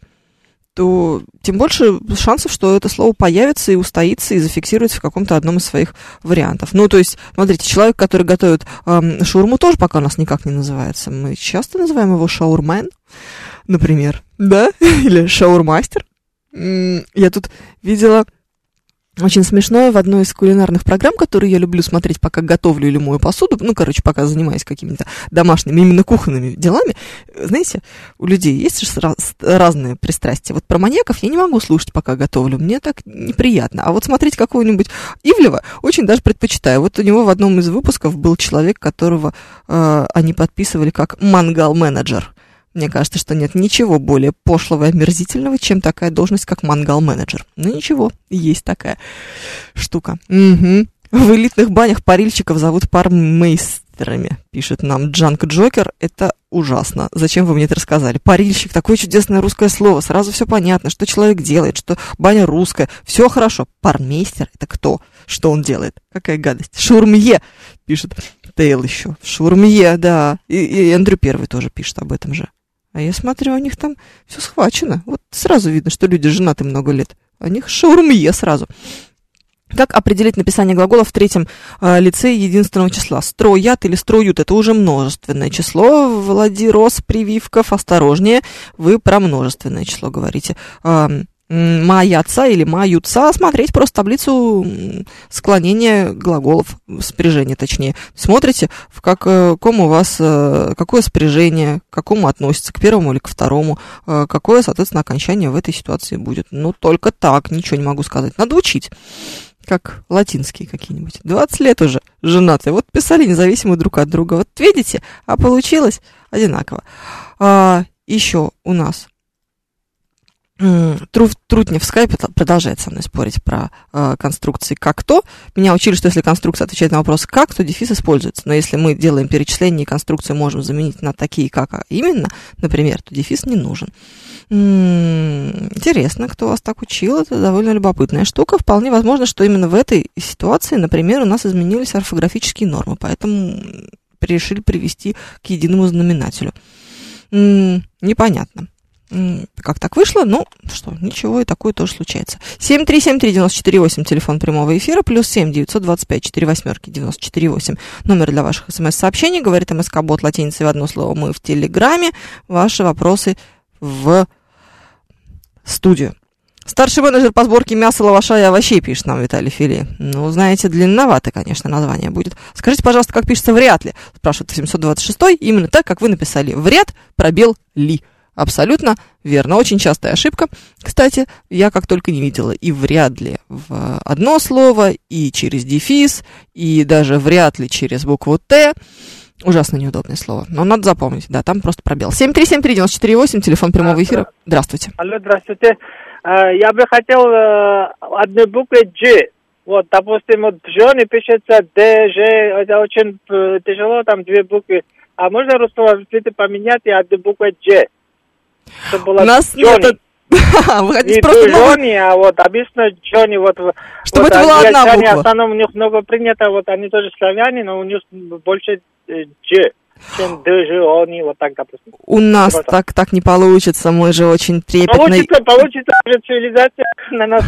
то тем больше шансов, что это слово появится и устоится и зафиксируется в каком-то одном из своих вариантов. Ну, то есть, смотрите, человек, который готовит эм, шаурму, тоже пока у нас никак не называется. Мы часто называем его шаурмен, например, да, (laughs) или шаурмастер. Я тут видела очень смешное в одной из кулинарных программ, которые я люблю смотреть, пока готовлю или мою посуду, ну, короче, пока занимаюсь какими-то домашними, именно кухонными делами. Знаете, у людей есть же раз, разные пристрастия. Вот про маньяков я не могу слушать, пока готовлю, мне так неприятно. А вот смотреть какого-нибудь Ивлева очень даже предпочитаю. Вот у него в одном из выпусков был человек, которого э, они подписывали как мангал-менеджер. Мне кажется, что нет ничего более пошлого и омерзительного, чем такая должность, как мангал-менеджер. Ну ничего, есть такая штука. Угу. В элитных банях парильщиков зовут пармейстерами, пишет нам Джанк Джокер. Это ужасно. Зачем вы мне это рассказали? Парильщик, такое чудесное русское слово. Сразу все понятно, что человек делает, что баня русская. Все хорошо. Пармейстер это кто? Что он делает? Какая гадость. Шурмье, пишет Тейл еще. Шурмье, да. И, и Эндрю Первый тоже пишет об этом же. А я смотрю, у них там все схвачено. Вот сразу видно, что люди женаты много лет. У них шаурмье сразу. Как определить написание глагола в третьем э, лице единственного числа? Строят или строют? Это уже множественное число. Влади, рос, прививков, осторожнее. Вы про множественное число говорите. Э, маятся или маются, смотреть просто таблицу склонения глаголов, спряжения точнее. Смотрите, в каком у вас, э, какое спряжение, к какому относится, к первому или к второму, э, какое, соответственно, окончание в этой ситуации будет. Ну, только так, ничего не могу сказать. Надо учить как латинские какие-нибудь. 20 лет уже женатые. Вот писали независимо друг от друга. Вот видите, а получилось одинаково. А, еще у нас Трутнев в скайпе продолжает со мной спорить про э, конструкции «как-то». Меня учили, что если конструкция отвечает на вопрос «как», то дефис используется. Но если мы делаем перечисление и конструкцию можем заменить на такие «как» а именно, например, то дефис не нужен. М-м, интересно, кто вас так учил. Это довольно любопытная штука. Вполне возможно, что именно в этой ситуации, например, у нас изменились орфографические нормы, поэтому решили привести к единому знаменателю. М-м, непонятно. Как так вышло? Ну, что, ничего, и такое тоже случается. 7373948, телефон прямого эфира, плюс 7 925 4 восьмерки 948, номер для ваших смс-сообщений, говорит МСК-бот латиницей в одно слово «мы» в Телеграме. Ваши вопросы в студию. Старший менеджер по сборке мяса, лаваша и овощей, пишет нам Виталий Фили. Ну, знаете, длинновато, конечно, название будет. Скажите, пожалуйста, как пишется вряд ли? Спрашивает 726 именно так, как вы написали. Вряд, пробел, ли. Абсолютно верно. Очень частая ошибка. Кстати, я как только не видела и вряд ли в одно слово, и через дефис, и даже вряд ли через букву Т. Ужасно неудобное слово. Но надо запомнить, да, там просто пробел. 7373948, телефон прямого эфира. Здравствуйте. Алло, здравствуйте. Э, я бы хотел э, одной буквы G. Вот, допустим, вот Джонни пишется Д, Ж, это очень э, тяжело, там две буквы. А можно русского поменять и одну букву G? Чтобы У нас нет... (laughs) Вы хотите просто Джонни, а вот обычно Джонни, вот... Чтобы вот, это была одна буква. В основном у них много принято, вот они тоже славяне, но у них больше G чем даже они вот так, допустим. У нас Просто. так, так не получится, мы же очень трепетные. Получится, получится, уже цивилизация (laughs) на нас.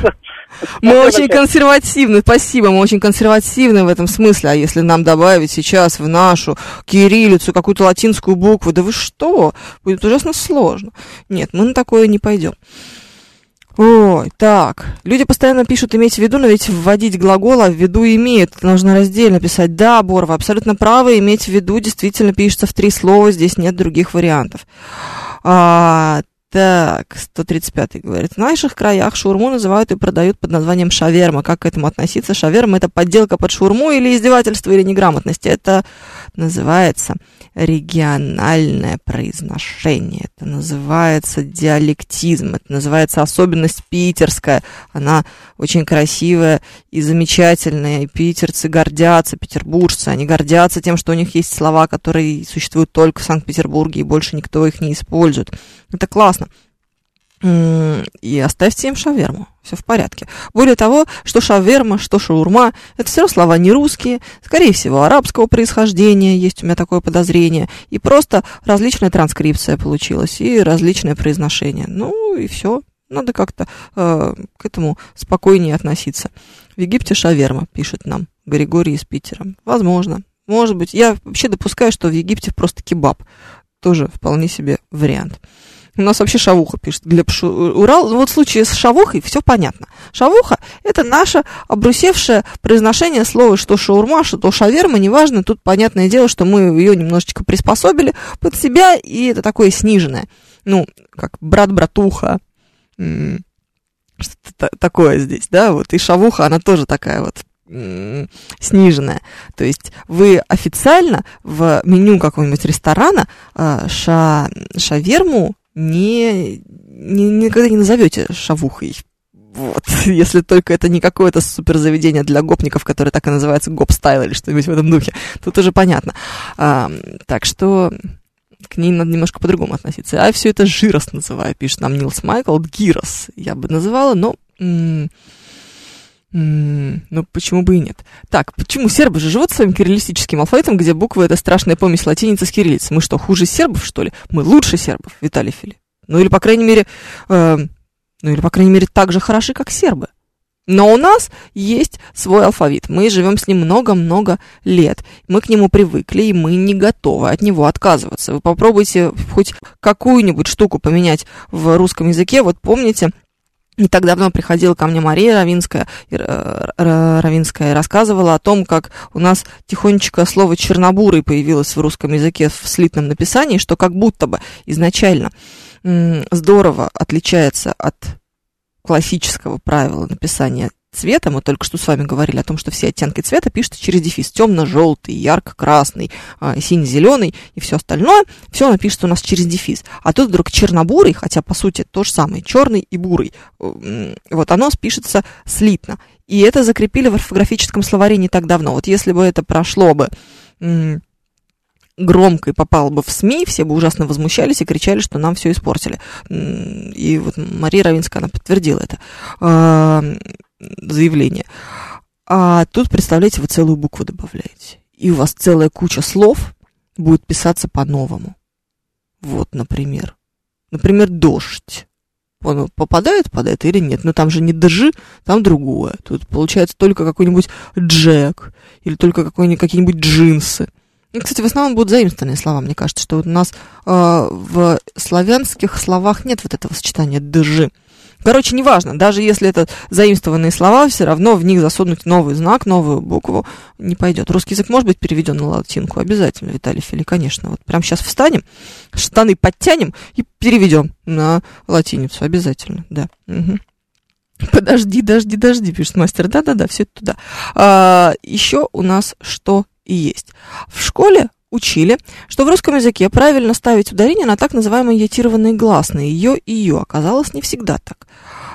Мы очень консервативны, спасибо, мы очень консервативны в этом смысле, а если нам добавить сейчас в нашу кириллицу какую-то латинскую букву, да вы что, будет ужасно сложно. Нет, мы на такое не пойдем. Ой, так. Люди постоянно пишут иметь в виду, но ведь вводить глагол, а в виду имеют. Это нужно раздельно писать. Да, Бор, вы абсолютно правы. Иметь в виду действительно пишется в три слова. Здесь нет других вариантов. А, так, 135 говорит. В наших краях шаурму называют и продают под названием шаверма. Как к этому относиться? Шаверма – это подделка под шаурму или издевательство, или неграмотность. Это называется региональное произношение. Это называется диалектизм. Это называется особенность питерская. Она очень красивая и замечательная. И питерцы гордятся, петербуржцы. Они гордятся тем, что у них есть слова, которые существуют только в Санкт-Петербурге, и больше никто их не использует. Это классно. И оставьте им шаверму. Все в порядке. Более того, что шаверма, что шаурма, это все слова не русские, скорее всего, арабского происхождения, есть у меня такое подозрение. И просто различная транскрипция получилась, и различное произношение. Ну и все. Надо как-то э, к этому спокойнее относиться. В Египте шаверма, пишет нам Григорий из Питера. Возможно. Может быть. Я вообще допускаю, что в Египте просто кебаб. Тоже вполне себе вариант. У нас вообще шавуха пишет Глеб Шу... Урал. Вот в случае с шавухой все понятно. Шавуха – это наше обрусевшее произношение слова, что шаурма, что то шаверма, неважно. Тут понятное дело, что мы ее немножечко приспособили под себя, и это такое сниженное. Ну, как брат-братуха, что-то такое здесь, да, вот. И шавуха, она тоже такая вот сниженная. То есть вы официально в меню какого-нибудь ресторана э, ша, шаверму не, не, никогда не назовете шавухой. Вот, (laughs) если только это не какое-то супер заведение для гопников, которое так и называется гоп-стайл или что-нибудь в этом духе. Тут уже понятно. А, так что к ней надо немножко по-другому относиться. А все это жирос называю, пишет нам Нилс Майкл. Гирос я бы называла, но... Ну, почему бы и нет? Так, почему сербы же живут своим кириллистическим алфавитом, где буквы — это страшная помесь латиницы с кириллицей? Мы что, хуже сербов, что ли? Мы лучше сербов, Виталий Фили. Ну, или, по крайней мере, э, ну, или, по крайней мере, так же хороши, как сербы. Но у нас есть свой алфавит. Мы живем с ним много-много лет. Мы к нему привыкли, и мы не готовы от него отказываться. Вы попробуйте хоть какую-нибудь штуку поменять в русском языке. Вот помните, не так давно приходила ко мне Мария Равинская, э, Равинская и рассказывала о том, как у нас тихонечко слово «чернобурый» появилось в русском языке в слитном написании, что как будто бы изначально здорово отличается от классического правила написания цвета, мы только что с вами говорили о том, что все оттенки цвета пишутся через дефис. Темно-желтый, ярко-красный, а, синий-зеленый и все остальное. Все напишется у нас через дефис. А тут вдруг чернобурый, хотя по сути то же самое, черный и бурый. Вот оно пишется слитно. И это закрепили в орфографическом словаре не так давно. Вот если бы это прошло бы громко и попало бы в СМИ, все бы ужасно возмущались и кричали, что нам все испортили. И вот Мария Равинская, она подтвердила это а, заявление. А тут, представляете, вы целую букву добавляете. И у вас целая куча слов будет писаться по-новому. Вот, например. Например, дождь. Он попадает под это или нет? Но там же не дожи, там другое. Тут получается только какой-нибудь джек или только какие-нибудь джинсы. Кстати, в основном будут заимствованные слова. Мне кажется, что вот у нас э, в славянских словах нет вот этого сочетания «дж». Короче, неважно, даже если это заимствованные слова, все равно в них засунуть новый знак, новую букву не пойдет. Русский язык может быть переведен на латинку? Обязательно, Виталий Фили, конечно. Вот прямо сейчас встанем, штаны подтянем и переведем на латиницу. Обязательно, да. Угу. Подожди, дожди, дожди, пишет мастер. Да-да-да, все это туда. А, еще у нас что и есть. В школе учили, что в русском языке правильно ставить ударение на так называемые йотированные гласные. Ее и ее. Оказалось, не всегда так.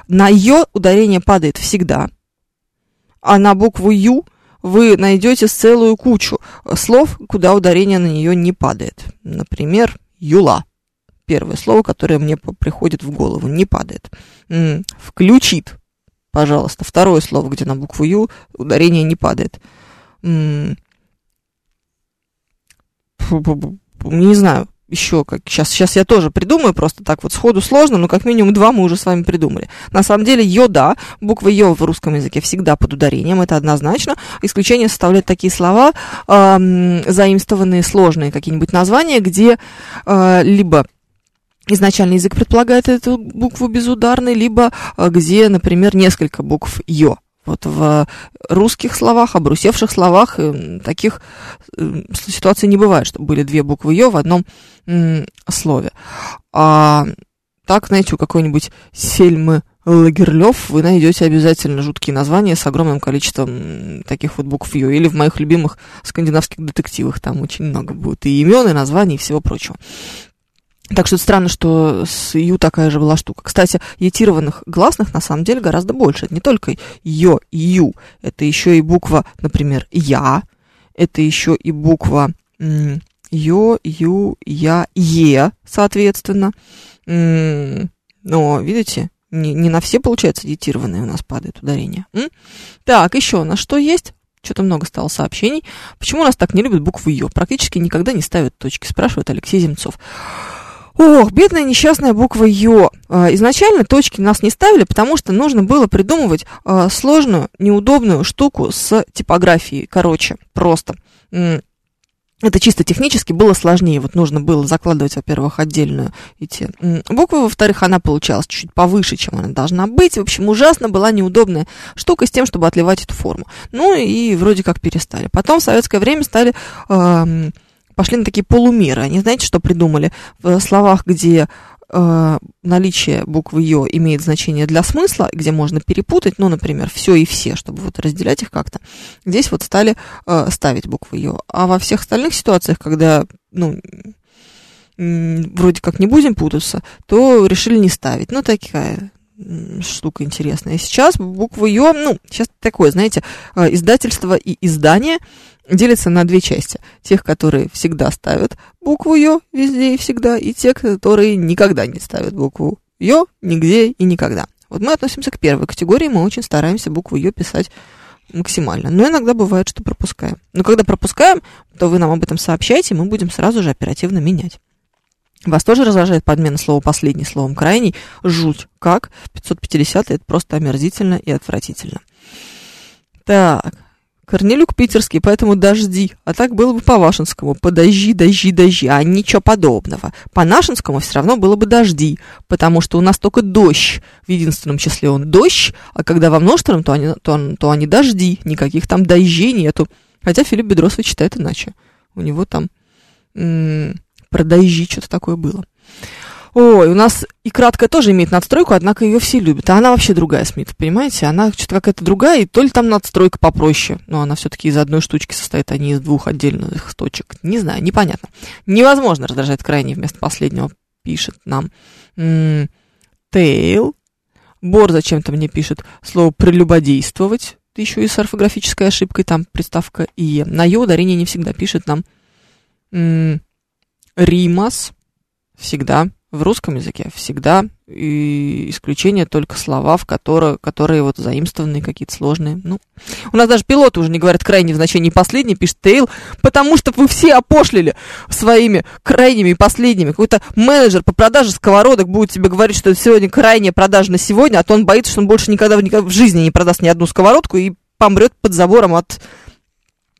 На ее ударение падает всегда, а на букву ю вы найдете целую кучу слов, куда ударение на нее не падает. Например, юла. Первое слово, которое мне приходит в голову, не падает. Включит, пожалуйста. Второе слово, где на букву ю ударение не падает не знаю, еще как сейчас, сейчас я тоже придумаю, просто так вот сходу сложно, но как минимум два мы уже с вами придумали. На самом деле, йо, да, буква йо в русском языке всегда под ударением, это однозначно. Исключение составляют такие слова, э, заимствованные сложные какие-нибудь названия, где э, либо изначально язык предполагает эту букву безударной, либо э, где, например, несколько букв йо. Вот в русских словах, обрусевших словах э, таких э, ситуаций не бывает, чтобы были две буквы «ё» в одном слове. А так, знаете, у какой-нибудь Сельмы Лагерлёв вы найдете обязательно жуткие названия с огромным количеством таких вот букв «ё». Или в моих любимых скандинавских детективах там очень много будет и имен, и названий, и всего прочего. Так что странно, что с Ю такая же была штука. Кстати, етированных гласных на самом деле гораздо больше. Это не только Ё Ю. Это еще и буква, например, Я. Это еще и буква Ё, Ю, Я, Е, соответственно. Но, видите, не, не на все, получается, етированные у нас падает ударение. Так, еще у нас что есть? Что-то много стало сообщений. Почему у нас так не любят букву Ё? Практически никогда не ставят точки, спрашивает Алексей Земцов. Ох, бедная несчастная буква Ё. А, изначально точки нас не ставили, потому что нужно было придумывать а, сложную, неудобную штуку с типографией. Короче, просто. Это чисто технически было сложнее. Вот нужно было закладывать, во-первых, отдельную эти буквы, во-вторых, она получалась чуть-чуть повыше, чем она должна быть. В общем, ужасно была неудобная штука с тем, чтобы отливать эту форму. Ну и вроде как перестали. Потом в советское время стали э, пошли на такие полумеры. Они, знаете, что придумали? В словах, где э, наличие буквы Ё имеет значение для смысла, где можно перепутать, ну, например, все и все, чтобы вот разделять их как-то, здесь вот стали э, ставить буквы Ё. А во всех остальных ситуациях, когда, ну, вроде как не будем путаться, то решили не ставить. Ну, такая штука интересная. Сейчас букву Ё, ну, сейчас такое, знаете, э, издательство и издание – делится на две части. Тех, которые всегда ставят букву Ё везде и всегда, и те, которые никогда не ставят букву Ё нигде и никогда. Вот мы относимся к первой категории, мы очень стараемся букву Ё писать максимально. Но иногда бывает, что пропускаем. Но когда пропускаем, то вы нам об этом сообщаете, мы будем сразу же оперативно менять. Вас тоже раздражает подмена слова «последний» словом «крайний»? Жуть. Как? 550 это просто омерзительно и отвратительно. Так, Корнелюк питерский, поэтому дожди. А так было бы по-вашинскому. Подожди, дожди, дожди. А ничего подобного. По-нашинскому все равно было бы дожди, потому что у нас только дождь. В единственном числе он дождь, а когда во множественном, то они, то, то они дожди. Никаких там дождей нету. Хотя Филипп Бедросович читает иначе. У него там м- про дожди что-то такое было. Ой, у нас и краткая тоже имеет надстройку, однако ее все любят. А она вообще другая, Смит, понимаете? Она что-то какая-то другая, и то ли там надстройка попроще. Но она все-таки из одной штучки состоит, а не из двух отдельных точек. Не знаю, непонятно. Невозможно раздражать крайний вместо последнего, пишет нам. Тейл. Бор зачем-то мне пишет слово прелюбодействовать. Еще и с орфографической ошибкой, там приставка «и». На «ё» ударение не всегда пишет нам. Римас. Всегда в русском языке всегда и исключение только слова, в которые, которые вот заимствованные какие-то сложные. Ну, у нас даже пилоты уже не говорят крайне в значении последний, пишет Тейл, потому что вы все опошлили своими крайними и последними. Какой-то менеджер по продаже сковородок будет тебе говорить, что сегодня крайняя продажа на сегодня, а то он боится, что он больше никогда, никогда в жизни не продаст ни одну сковородку и помрет под забором от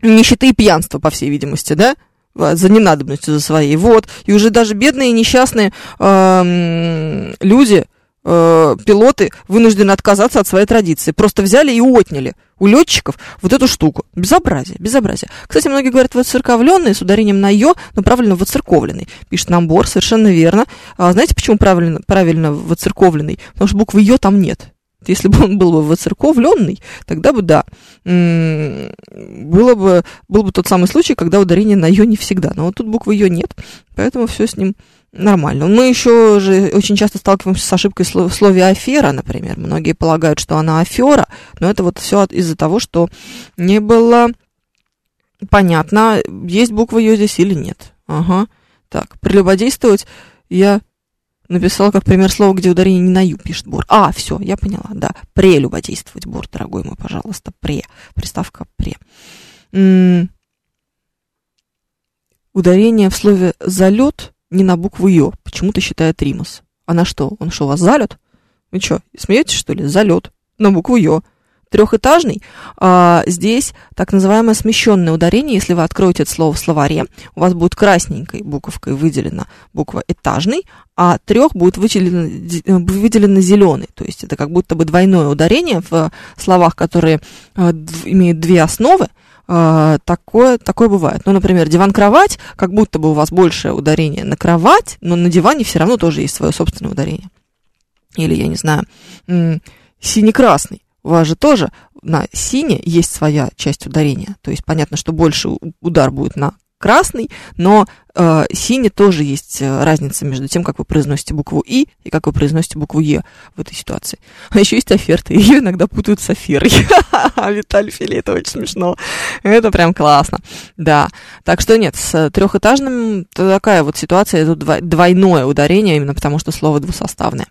нищеты и пьянства, по всей видимости, да? За ненадобностью за своей. Вот. И уже даже бедные несчастные э, люди, э, пилоты, вынуждены отказаться от своей традиции. Просто взяли и отняли у летчиков вот эту штуку. Безобразие, безобразие. Кстати, многие говорят воцерковленный с ударением на «ё», но правильно воцерковленный. Пишет Намбор, совершенно верно. А знаете, почему правильно, правильно воцерковленный? Потому что буквы «ё» там нет. Если бы он был бы воцерковленный, тогда бы да, было бы, был бы тот самый случай, когда ударение на ее не всегда. Но вот тут буквы ее нет, поэтому все с ним нормально. Мы еще же очень часто сталкиваемся с ошибкой в слове афера, например. Многие полагают, что она афера, но это вот все из-за того, что не было понятно, есть буква ее здесь или нет. Ага. Так, прелюбодействовать я написал как пример слова, где ударение не на ю, пишет Бур. А, все, я поняла, да. Прелюбодействовать, Бур, дорогой мой, пожалуйста, пре. Приставка пре. М-м- ударение в слове залет не на букву ё, почему-то считает Римас. А на что? Он что, вас залет? Вы что, смеетесь, что ли? Залет на букву ё трехэтажный, а, здесь так называемое смещенное ударение. Если вы откроете это слово в словаре, у вас будет красненькой буковкой выделена буква этажный, а трех будет выделено, выделено зеленый. То есть это как будто бы двойное ударение в словах, которые а, имеют две основы. А, такое, такое бывает. Ну, например, диван-кровать, как будто бы у вас большее ударение на кровать, но на диване все равно тоже есть свое собственное ударение. Или, я не знаю, синий-красный вас же тоже на сине есть своя часть ударения. То есть понятно, что больше удар будет на красный, но э, сине тоже есть э, разница между тем, как вы произносите букву И и как вы произносите букву Е в этой ситуации. А еще есть оферты, (laughs) ее иногда путают с аферой. (laughs) Виталий Фили, это очень смешно. Это прям классно. Да. Так что нет, с трехэтажным такая вот ситуация, это двойное ударение, именно потому что слово двусоставное.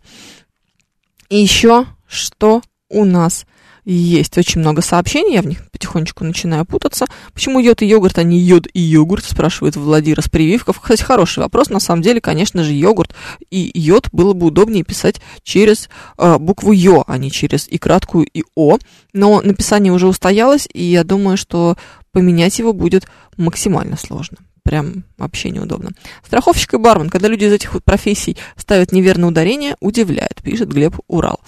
И еще что у нас есть очень много сообщений, я в них потихонечку начинаю путаться. Почему йод и йогурт, а не йод и йогурт, спрашивает Владимир с прививков. Кстати, хороший вопрос. На самом деле, конечно же, йогурт и йод было бы удобнее писать через э, букву Ё, а не через и краткую и О. Но написание уже устоялось, и я думаю, что поменять его будет максимально сложно прям вообще неудобно. Страховщик и бармен, когда люди из этих профессий ставят неверное ударение, удивляет, пишет Глеб Урал.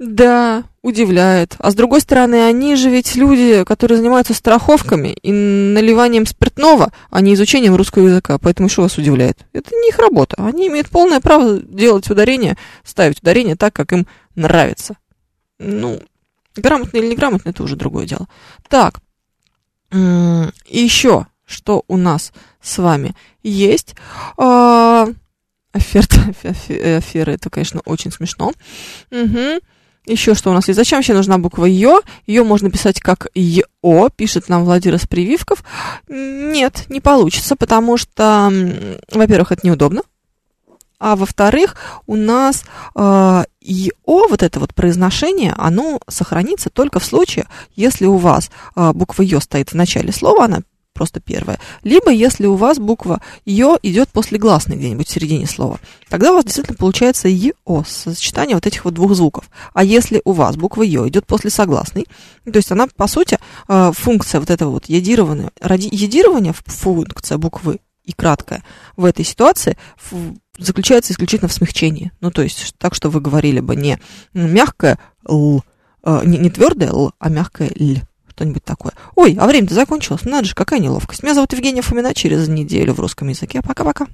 Да, удивляет. А с другой стороны, они же ведь люди, которые занимаются страховками и наливанием спиртного, а не изучением русского языка. Поэтому что вас удивляет? Это не их работа. Они имеют полное право делать ударение, ставить ударение так, как им нравится. Ну, грамотно или неграмотно, это уже другое дело. Так, еще, что у нас с вами есть? А, оферта, (laughs) афера, это, конечно, очень смешно. Угу. Еще что у нас есть? Зачем вообще нужна буква Ё? Ее можно писать как ЙО, пишет нам Владимир с прививков. Нет, не получится, потому что, во-первых, это неудобно. А во-вторых, у нас э, ИО, вот это вот произношение, оно сохранится только в случае, если у вас э, буква Ё стоит в начале слова, она просто первое. Либо если у вас буква Ё идет после гласной где-нибудь в середине слова, тогда у вас действительно получается ЕО, сочетание вот этих вот двух звуков. А если у вас буква Ё идет после согласной, то есть она, по сути, э, функция вот этого вот едирования, едирования функция буквы и краткая в этой ситуации заключается исключительно в смягчении. Ну, то есть так, что вы говорили бы не мягкое «л», э, не, не твердое «л», а мягкое «л» что-нибудь такое. Ой, а время-то закончилось. Надо же, какая неловкость. Меня зовут Евгения Фомина. Через неделю в русском языке. Пока-пока.